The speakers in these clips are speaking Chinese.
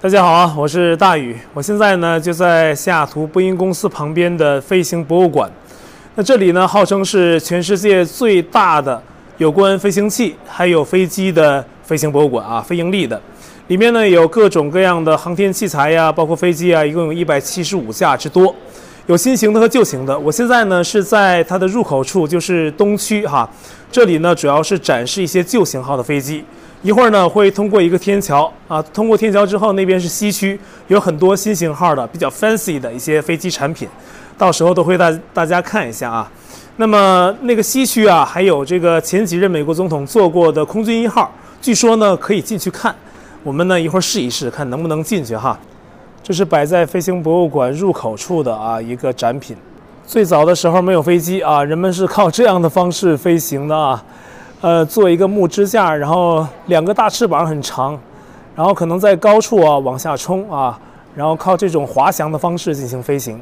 大家好啊，我是大宇，我现在呢就在西雅图波音公司旁边的飞行博物馆。那这里呢号称是全世界最大的有关飞行器还有飞机的飞行博物馆啊，非盈利的。里面呢有各种各样的航天器材呀，包括飞机啊，一共有一百七十五架之多，有新型的和旧型的。我现在呢是在它的入口处，就是东区哈。这里呢主要是展示一些旧型号的飞机。一会儿呢会通过一个天桥啊，通过天桥之后，那边是西区，有很多新型号的比较 fancy 的一些飞机产品，到时候都会大大家看一下啊。那么那个西区啊，还有这个前几任美国总统坐过的空军一号，据说呢可以进去看。我们呢一会儿试一试，看能不能进去哈。这是摆在飞行博物馆入口处的啊一个展品。最早的时候没有飞机啊，人们是靠这样的方式飞行的啊。呃，做一个木支架，然后两个大翅膀很长，然后可能在高处啊往下冲啊，然后靠这种滑翔的方式进行飞行。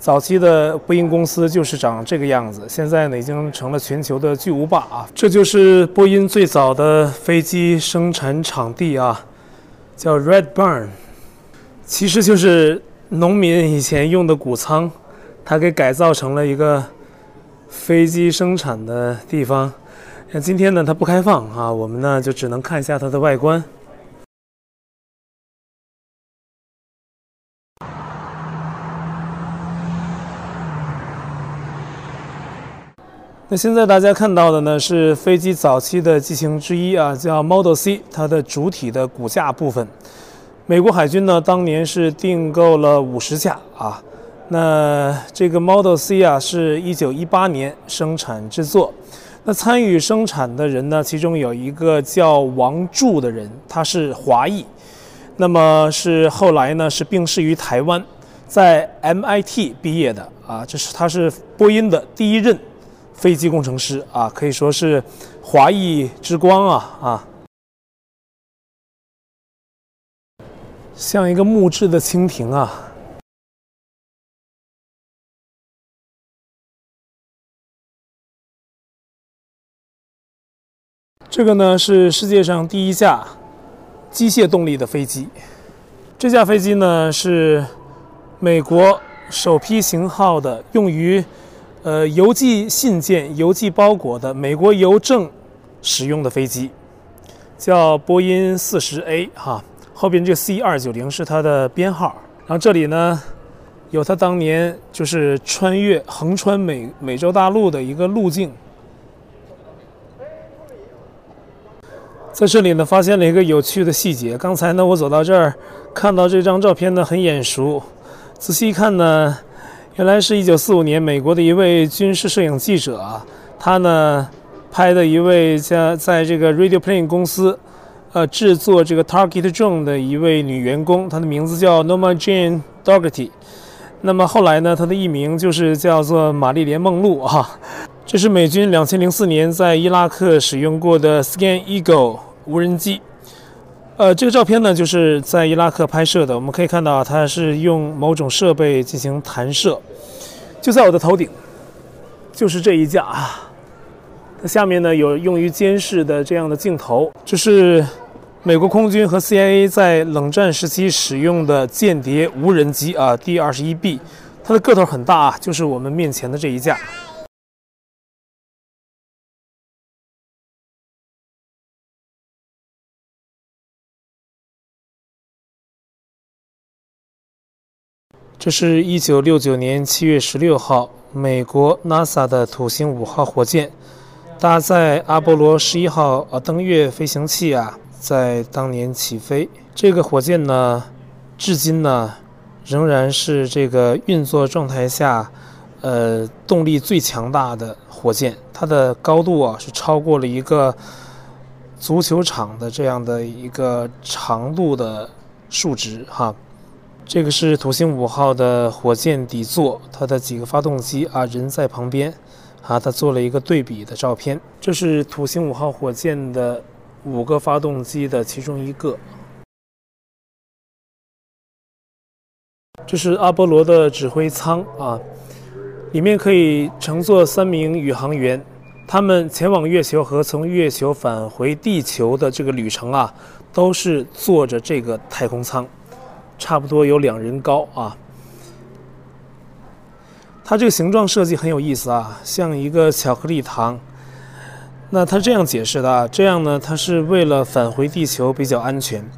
早期的波音公司就是长这个样子，现在呢已经成了全球的巨无霸啊！这就是波音最早的飞机生产场地啊，叫 Red Barn，其实就是农民以前用的谷仓，它给改造成了一个飞机生产的地方。那今天呢它不开放啊，我们呢就只能看一下它的外观。那现在大家看到的呢，是飞机早期的机型之一啊，叫 Model C，它的主体的骨架部分。美国海军呢，当年是订购了五十架啊。那这个 Model C 啊，是一九一八年生产制作。那参与生产的人呢，其中有一个叫王柱的人，他是华裔，那么是后来呢是病逝于台湾，在 MIT 毕业的啊，这是他是波音的第一任。飞机工程师啊，可以说是华裔之光啊啊！像一个木质的蜻蜓啊。这个呢是世界上第一架机械动力的飞机。这架飞机呢是美国首批型号的，用于。呃，邮寄信件、邮寄包裹的美国邮政使用的飞机，叫波音四十 A 哈，后边这 C 二九零是它的编号。然后这里呢，有它当年就是穿越横穿美美洲大陆的一个路径。在这里呢，发现了一个有趣的细节。刚才呢，我走到这儿，看到这张照片呢，很眼熟，仔细一看呢。原来是一九四五年，美国的一位军事摄影记者啊，他呢拍的一位在在这个 Radio Plane 公司，呃制作这个 Target Drone 的一位女员工，她的名字叫 Norma Jane Dougherty。那么后来呢，她的艺名就是叫做玛丽莲梦露啊。这是美军两千零四年在伊拉克使用过的 Scan Eagle 无人机。呃，这个照片呢，就是在伊拉克拍摄的。我们可以看到啊，它是用某种设备进行弹射，就在我的头顶，就是这一架啊。它下面呢有用于监视的这样的镜头，这是美国空军和 CIA 在冷战时期使用的间谍无人机啊，D 二十一 B 它的个头很大啊，就是我们面前的这一架。这是一九六九年七月十六号，美国 NASA 的土星五号火箭搭载阿波罗十一号呃登月飞行器啊，在当年起飞。这个火箭呢，至今呢仍然是这个运作状态下，呃，动力最强大的火箭。它的高度啊是超过了一个足球场的这样的一个长度的数值哈。这个是土星五号的火箭底座，它的几个发动机啊，人在旁边，啊，它做了一个对比的照片。这是土星五号火箭的五个发动机的其中一个。这是阿波罗的指挥舱啊，里面可以乘坐三名宇航员，他们前往月球和从月球返回地球的这个旅程啊，都是坐着这个太空舱，差不多有两人高啊。它这个形状设计很有意思啊，像一个巧克力糖。那它这样解释的啊，这样呢，它是为了返回地球比较安全。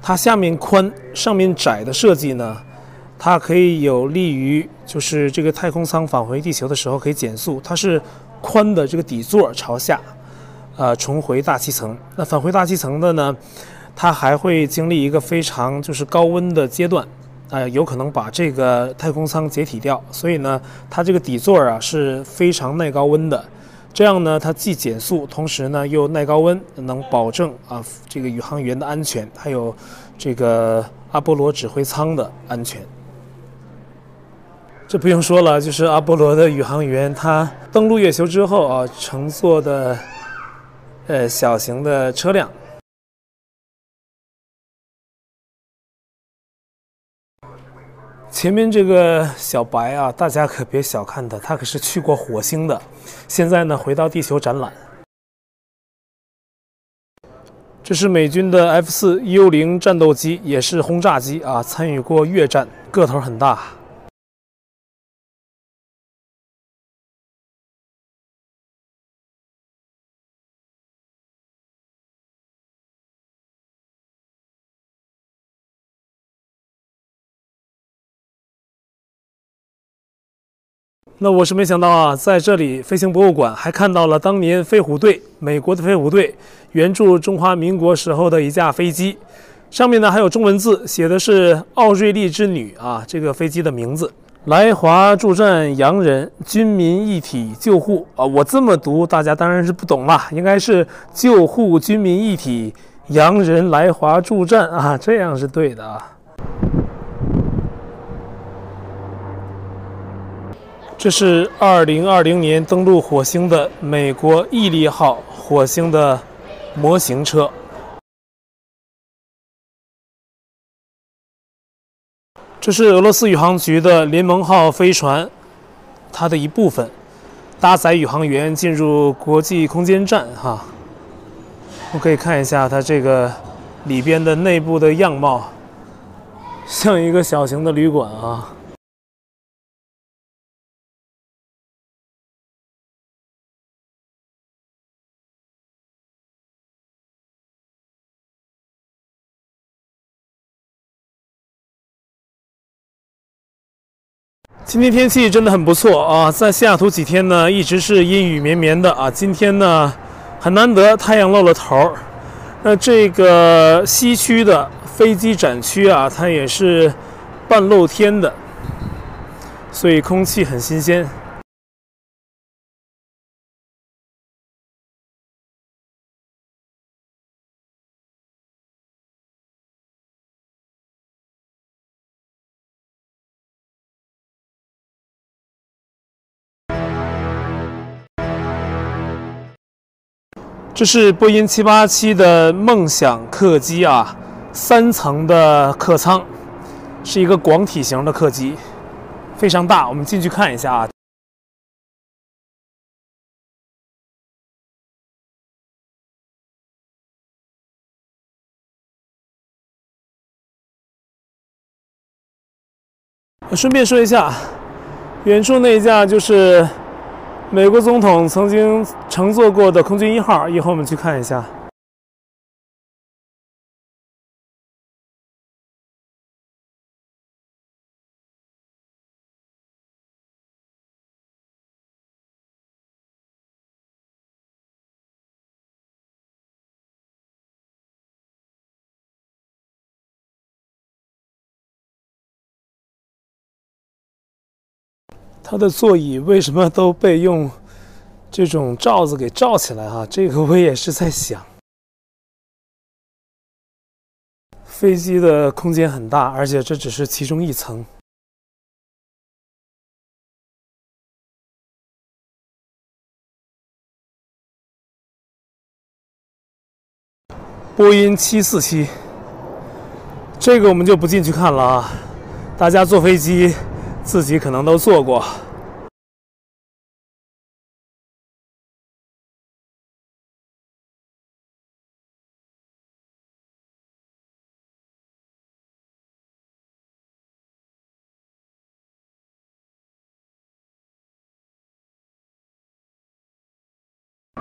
它下面宽，上面窄的设计呢，它可以有利于就是这个太空舱返回地球的时候可以减速。它是宽的这个底座朝下，呃，重回大气层。那返回大气层的呢，它还会经历一个非常就是高温的阶段。啊、呃，有可能把这个太空舱解体掉，所以呢，它这个底座啊是非常耐高温的。这样呢，它既减速，同时呢又耐高温，能保证啊这个宇航员的安全，还有这个阿波罗指挥舱的安全。这不用说了，就是阿波罗的宇航员，他登陆月球之后啊，乘坐的呃小型的车辆。前面这个小白啊，大家可别小看他，他可是去过火星的。现在呢，回到地球展览。这是美军的 F 四幽灵战斗机，也是轰炸机啊，参与过越战，个头很大。那我是没想到啊，在这里飞行博物馆还看到了当年飞虎队，美国的飞虎队援助中华民国时候的一架飞机，上面呢还有中文字，写的是“奥瑞丽之女”啊，这个飞机的名字。来华助战洋人，军民一体救护啊，我这么读，大家当然是不懂了，应该是救护军民一体，洋人来华助战啊，这样是对的啊。这是二零二零年登陆火星的美国毅力号火星的模型车。这是俄罗斯宇航局的联盟号飞船，它的一部分，搭载宇航员进入国际空间站。哈，我可以看一下它这个里边的内部的样貌，像一个小型的旅馆啊。今天天气真的很不错啊，在西雅图几天呢，一直是阴雨绵绵的啊。今天呢，很难得太阳露了头儿。那这个西区的飞机展区啊，它也是半露天的，所以空气很新鲜。这是波音787的梦想客机啊，三层的客舱，是一个广体型的客机，非常大。我们进去看一下啊。顺便说一下，远处那一架就是。美国总统曾经乘坐过的空军一号，一会儿我们去看一下。它的座椅为什么都被用这种罩子给罩起来哈？这个我也是在想。飞机的空间很大，而且这只是其中一层。波音七四七，这个我们就不进去看了啊。大家坐飞机，自己可能都坐过。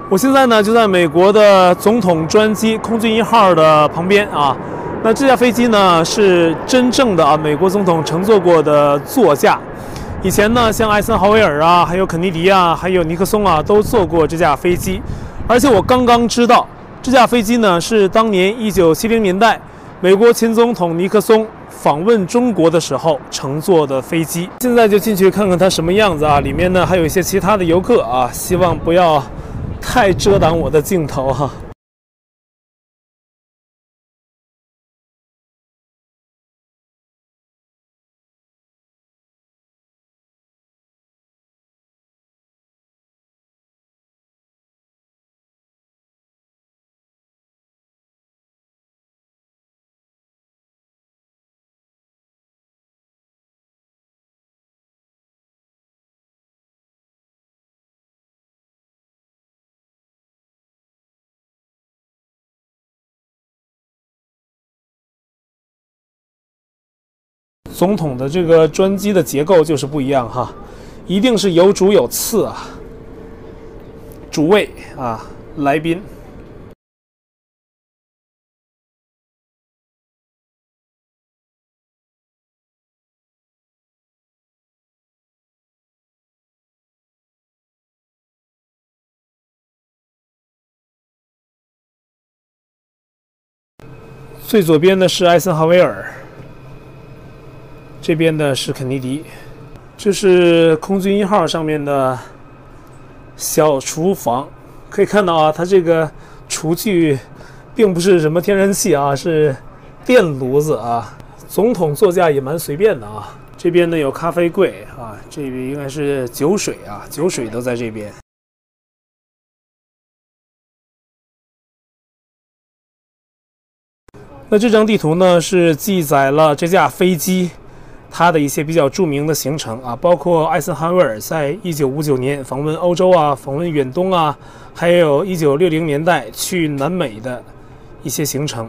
我现在呢就在美国的总统专机空军一号的旁边啊。那这架飞机呢是真正的啊美国总统乘坐过的座驾。以前呢像艾森豪威尔啊，还有肯尼迪啊，还有尼克松啊都坐过这架飞机。而且我刚刚知道，这架飞机呢是当年一九七零年代美国前总统尼克松访问中国的时候乘坐的飞机。现在就进去看看它什么样子啊。里面呢还有一些其他的游客啊，希望不要。太遮挡我的镜头哈。总统的这个专机的结构就是不一样哈，一定是有主有次啊，主位啊，来宾。最左边的是艾森豪威尔。这边的是肯尼迪，这是空军一号上面的小厨房，可以看到啊，它这个厨具并不是什么天然气啊，是电炉子啊。总统座驾也蛮随便的啊。这边呢有咖啡柜啊，这边应该是酒水啊，酒水都在这边。那这张地图呢是记载了这架飞机。他的一些比较著名的行程啊，包括艾森豪威尔在1959年访问欧洲啊，访问远东啊，还有1960年代去南美的一些行程，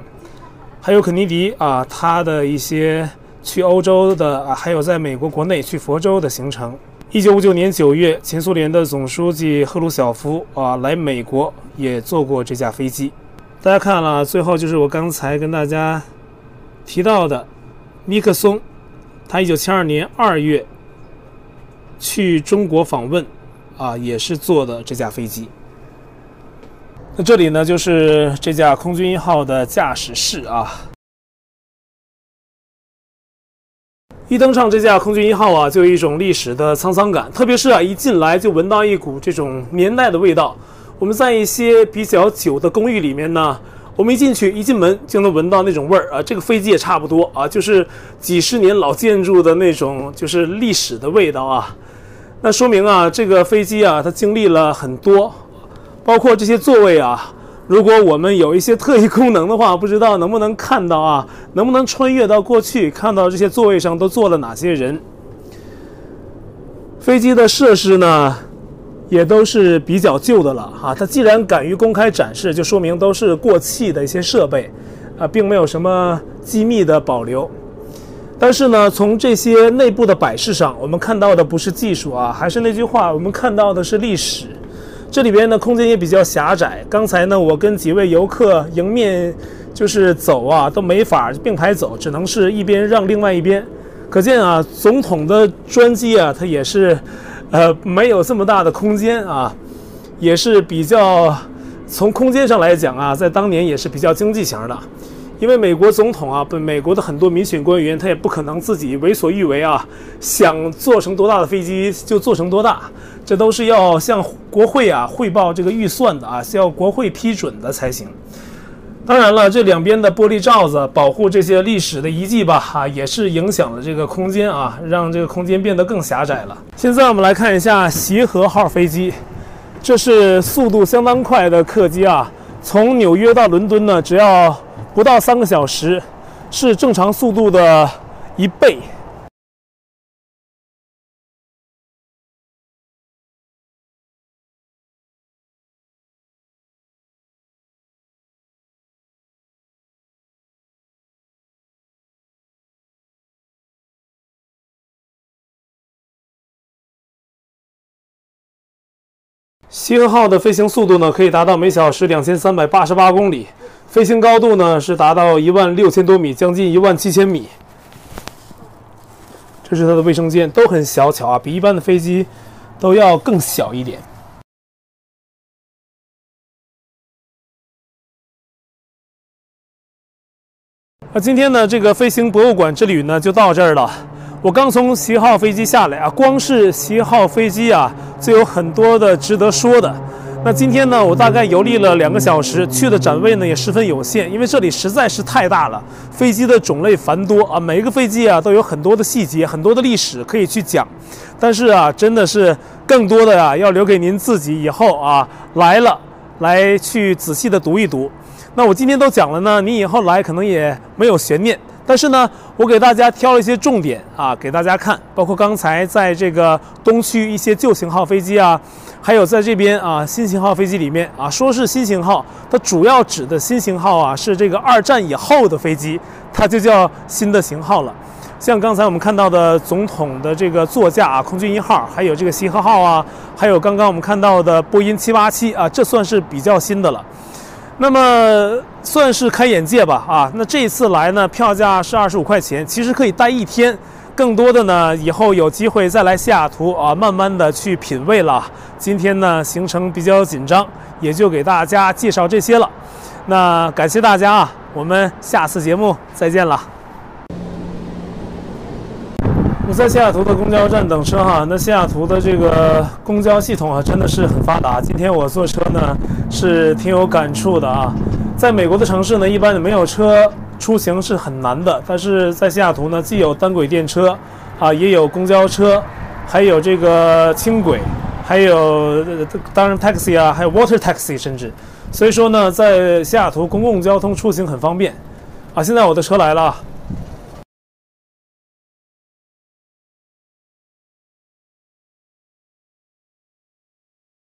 还有肯尼迪啊，他的一些去欧洲的啊，还有在美国国内去佛州的行程。1959年9月，前苏联的总书记赫鲁晓夫啊来美国也坐过这架飞机。大家看了，最后就是我刚才跟大家提到的尼克松。他一九七二年二月去中国访问，啊，也是坐的这架飞机。那这里呢，就是这架空军一号的驾驶室啊。一登上这架空军一号啊，就有一种历史的沧桑感，特别是啊，一进来就闻到一股这种年代的味道。我们在一些比较久的公寓里面呢。我们一进去，一进门就能闻到那种味儿啊！这个飞机也差不多啊，就是几十年老建筑的那种，就是历史的味道啊。那说明啊，这个飞机啊，它经历了很多，包括这些座位啊。如果我们有一些特异功能的话，不知道能不能看到啊，能不能穿越到过去，看到这些座位上都坐了哪些人？飞机的设施呢？也都是比较旧的了哈，它既然敢于公开展示，就说明都是过气的一些设备，啊，并没有什么机密的保留。但是呢，从这些内部的摆饰上，我们看到的不是技术啊，还是那句话，我们看到的是历史。这里边呢，空间也比较狭窄。刚才呢，我跟几位游客迎面就是走啊，都没法并排走，只能是一边让另外一边。可见啊，总统的专机啊，它也是。呃，没有这么大的空间啊，也是比较从空间上来讲啊，在当年也是比较经济型的，因为美国总统啊，不，美国的很多民选官员他也不可能自己为所欲为啊，想做成多大的飞机就做成多大，这都是要向国会啊汇报这个预算的啊，是要国会批准的才行。当然了，这两边的玻璃罩子保护这些历史的遗迹吧，哈，也是影响了这个空间啊，让这个空间变得更狭窄了。现在我们来看一下协和号飞机，这是速度相当快的客机啊，从纽约到伦敦呢，只要不到三个小时，是正常速度的一倍。西河号的飞行速度呢，可以达到每小时两千三百八十八公里，飞行高度呢是达到一万六千多米，将近一万七千米。这是它的卫生间，都很小巧啊，比一般的飞机都要更小一点。那今天呢，这个飞行博物馆之旅呢就到这儿了。我刚从西河号飞机下来啊，光是西河号飞机啊，就有很多的值得说的。那今天呢，我大概游历了两个小时，去的展位呢也十分有限，因为这里实在是太大了，飞机的种类繁多啊，每一个飞机啊都有很多的细节、很多的历史可以去讲。但是啊，真的是更多的呀、啊，要留给您自己以后啊来了来去仔细的读一读。那我今天都讲了呢，你以后来可能也没有悬念。但是呢，我给大家挑了一些重点啊，给大家看，包括刚才在这个东区一些旧型号飞机啊，还有在这边啊新型号飞机里面啊，说是新型号，它主要指的新型号啊是这个二战以后的飞机，它就叫新的型号了。像刚才我们看到的总统的这个座驾啊，空军一号，还有这个西河号啊，还有刚刚我们看到的波音七八七啊，这算是比较新的了。那么算是开眼界吧，啊，那这一次来呢，票价是二十五块钱，其实可以待一天。更多的呢，以后有机会再来西雅图啊，慢慢的去品味了。今天呢，行程比较紧张，也就给大家介绍这些了。那感谢大家啊，我们下次节目再见了。我在西雅图的公交站等车哈，那西雅图的这个公交系统啊，真的是很发达。今天我坐车呢，是挺有感触的啊。在美国的城市呢，一般没有车出行是很难的，但是在西雅图呢，既有单轨电车啊，也有公交车，还有这个轻轨，还有当然 taxi 啊，还有 water taxi，甚至，所以说呢，在西雅图公共交通出行很方便啊。现在我的车来了。